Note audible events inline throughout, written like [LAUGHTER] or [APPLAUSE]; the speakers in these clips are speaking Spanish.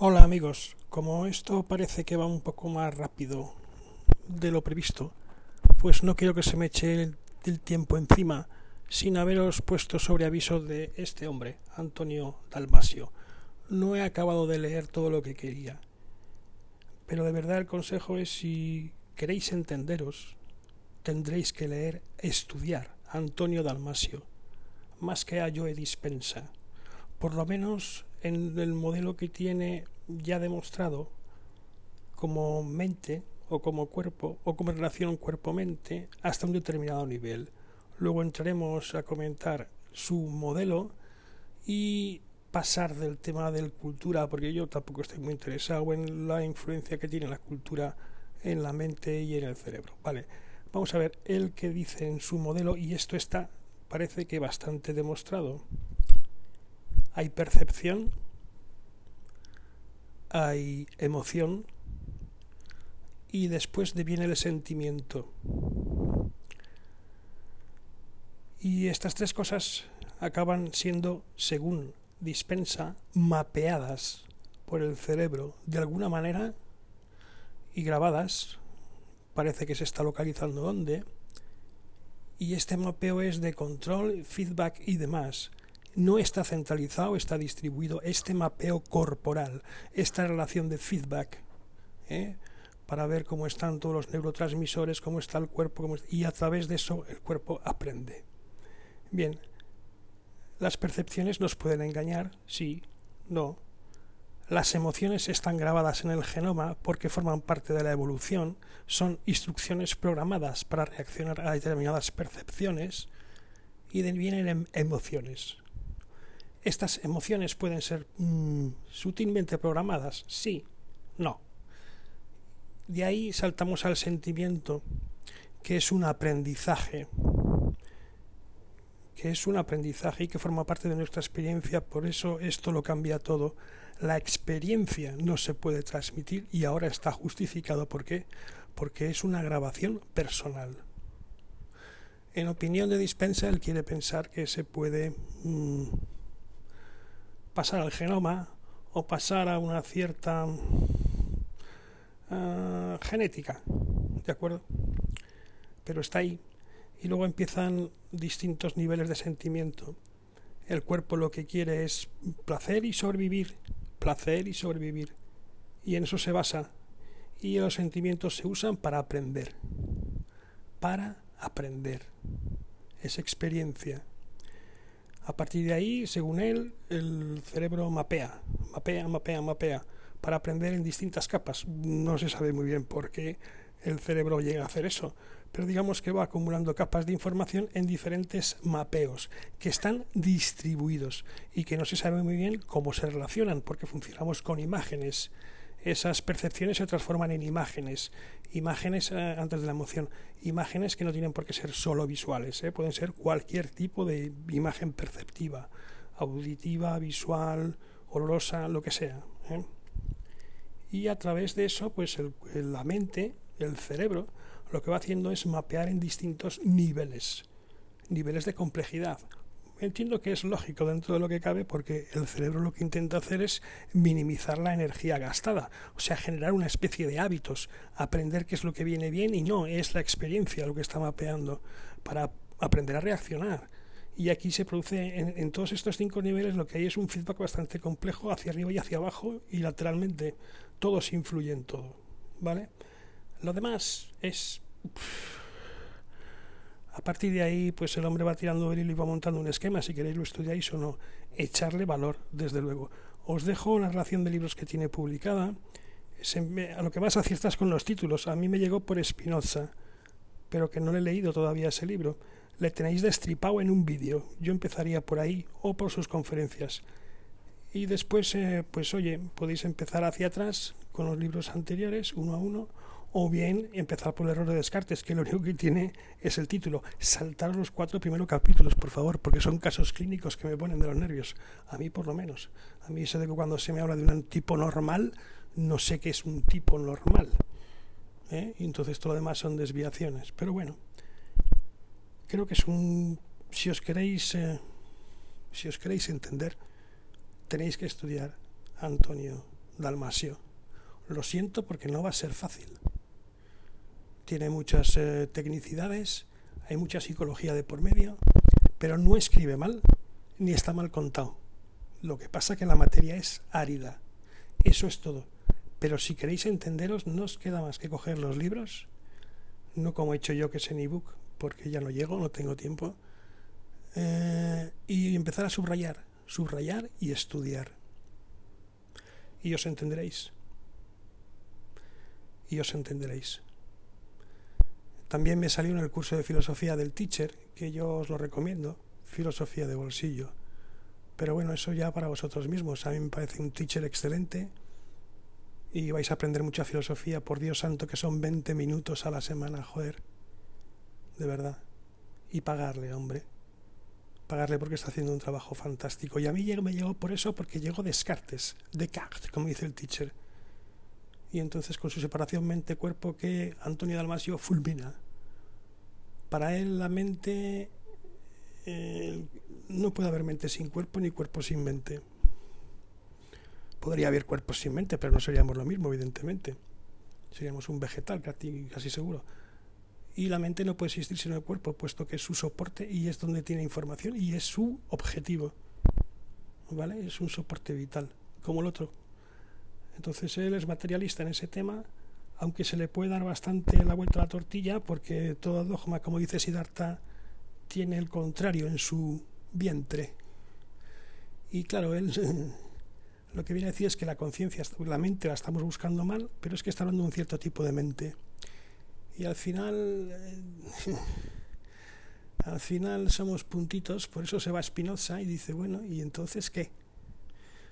Hola amigos, como esto parece que va un poco más rápido de lo previsto, pues no quiero que se me eche el, tiempo encima sin haberos puesto sobre aviso de este hombre, Antonio Dalmasio. No he acabado de leer todo lo que quería, pero de verdad el consejo es si queréis entenderos, tendréis que leer, estudiar Antonio Dalmasio, más que a Joe Dispensa. Por lo menos en el modelo que tiene ya demostrado como mente o como cuerpo o como relación cuerpo-mente hasta un determinado nivel. Luego entraremos a comentar su modelo y pasar del tema de la cultura, porque yo tampoco estoy muy interesado en la influencia que tiene la cultura en la mente y en el cerebro. Vale, vamos a ver el que dice en su modelo y esto está parece que bastante demostrado. Hay percepción, hay emoción y después viene el sentimiento. Y estas tres cosas acaban siendo, según dispensa, mapeadas por el cerebro de alguna manera y grabadas. Parece que se está localizando dónde. Y este mapeo es de control, feedback y demás no está centralizado, está distribuido este mapeo corporal, esta relación de feedback, ¿eh? para ver cómo están todos los neurotransmisores, cómo está el cuerpo, y a través de eso el cuerpo aprende. Bien, las percepciones nos pueden engañar, sí, no. Las emociones están grabadas en el genoma porque forman parte de la evolución, son instrucciones programadas para reaccionar a determinadas percepciones y vienen em-, emociones. ¿Estas emociones pueden ser mm, sutilmente programadas? Sí, no. De ahí saltamos al sentimiento, que es un aprendizaje, que es un aprendizaje y que forma parte de nuestra experiencia, por eso esto lo cambia todo. La experiencia no se puede transmitir y ahora está justificado. ¿Por qué? Porque es una grabación personal. En opinión de Dispensa, él quiere pensar que se puede... Mm, pasar al genoma o pasar a una cierta uh, genética, ¿de acuerdo? Pero está ahí. Y luego empiezan distintos niveles de sentimiento. El cuerpo lo que quiere es placer y sobrevivir, placer y sobrevivir. Y en eso se basa. Y los sentimientos se usan para aprender. Para aprender. Es experiencia. A partir de ahí, según él, el cerebro mapea, mapea, mapea, mapea, para aprender en distintas capas. No se sabe muy bien por qué el cerebro llega a hacer eso, pero digamos que va acumulando capas de información en diferentes mapeos que están distribuidos y que no se sabe muy bien cómo se relacionan, porque funcionamos con imágenes esas percepciones se transforman en imágenes, imágenes eh, antes de la emoción, imágenes que no tienen por qué ser solo visuales, ¿eh? pueden ser cualquier tipo de imagen perceptiva, auditiva, visual, olorosa, lo que sea. ¿eh? Y a través de eso, pues la mente, el cerebro, lo que va haciendo es mapear en distintos niveles, niveles de complejidad entiendo que es lógico dentro de lo que cabe porque el cerebro lo que intenta hacer es minimizar la energía gastada, o sea, generar una especie de hábitos, aprender qué es lo que viene bien y no, es la experiencia lo que está mapeando para aprender a reaccionar. Y aquí se produce en, todos estos cinco niveles lo que hay es un feedback bastante complejo hacia arriba y hacia abajo y lateralmente. Todos influyen todo, ¿vale? Lo demás es... A partir de ahí, pues el hombre va tirando el hilo y va montando un esquema, si queréis lo estudiáis o no. Echarle valor, desde luego. Os dejo una relación de libros que tiene publicada. a lo que más aciertas con los títulos. A mí me llegó por Spinoza, pero que no le he leído todavía ese libro. Le tenéis destripado en un vídeo. Yo empezaría por ahí o por sus conferencias. Y después, eh, pues oye, podéis empezar hacia atrás con los libros anteriores, uno a uno, o bien empezar por el error de Descartes, que lo único que tiene es el título. Saltar los cuatro primeros capítulos, por favor, porque son casos clínicos que me ponen de los nervios. A mí, por lo menos. A mí sé de que cuando se me habla de un tipo normal, no sé qué es un tipo normal. ¿eh? Y entonces todo lo demás son desviaciones. Pero bueno, creo que es un... Si os queréis, eh, si os queréis entender, tenéis que estudiar Antonio Dalmasio. Lo siento porque no va a ser fácil. Tiene muchas eh, tecnicidades, hay mucha psicología de por medio, pero no escribe mal ni está mal contado. Lo que pasa que la materia es árida. Eso es todo. Pero si queréis entenderos, no os queda más que coger los libros, no como he hecho yo que es en ebook, porque ya no llego, no tengo tiempo, eh, y empezar a subrayar, subrayar y estudiar. Y os entenderéis. Y os entenderéis. También me salió en el curso de filosofía del teacher, que yo os lo recomiendo, filosofía de bolsillo. Pero bueno, eso ya para vosotros mismos. A mí me parece un teacher excelente y vais a aprender mucha filosofía. Por Dios santo, que son 20 minutos a la semana, joder. De verdad. Y pagarle, hombre. Pagarle porque está haciendo un trabajo fantástico. Y a mí me llegó por eso, porque llegó Descartes, Descartes, como dice el teacher y entonces con su separación mente-cuerpo que Antonio Dalmasio fulmina. Para él la mente eh, no puede haber mente sin cuerpo ni cuerpo sin mente. Podría haber cuerpo sin mente, pero no seríamos lo mismo, evidentemente. Seríamos un vegetal, casi seguro. Y la mente no puede existir sin el cuerpo, puesto que es su soporte y es donde tiene información y es su objetivo. ¿Vale? Es un soporte vital, como el otro. Entonces él es materialista en ese tema, aunque se le puede dar bastante la vuelta a la tortilla, porque todo dogma, como dice Siddhartha, tiene el contrario en su vientre. Y claro, él [LAUGHS] lo que viene a decir es que la conciencia, la mente la estamos buscando mal, pero es que está hablando de un cierto tipo de mente. Y al final, [LAUGHS] al final somos puntitos, por eso se va Spinoza y dice, bueno, ¿y entonces qué?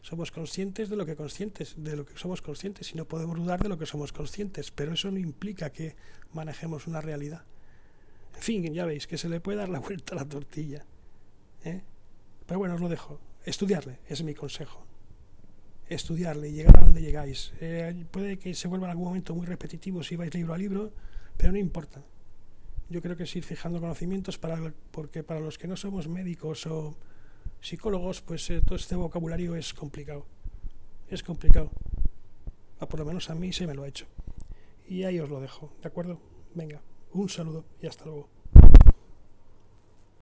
Somos conscientes de lo que conscientes, de lo que somos conscientes y no podemos dudar de lo que somos conscientes, pero eso no implica que manejemos una realidad. En fin, ya veis que se le puede dar la [LAUGHS] vuelta a la tortilla. ¿eh? Pero bueno, os lo dejo. Estudiarle, es mi consejo. Estudiarle y llegar a donde llegáis. Eh, puede que se vuelva en algún momento muy repetitivo si vais libro a libro, pero no importa. Yo creo que es ir fijando conocimientos para, porque para los que no somos médicos o psicólogos, pues eh, todo este vocabulario es complicado. Es complicado. Ah, por lo menos a mí se me lo ha hecho. Y ahí os lo dejo, ¿de acuerdo? Venga, un saludo y hasta luego.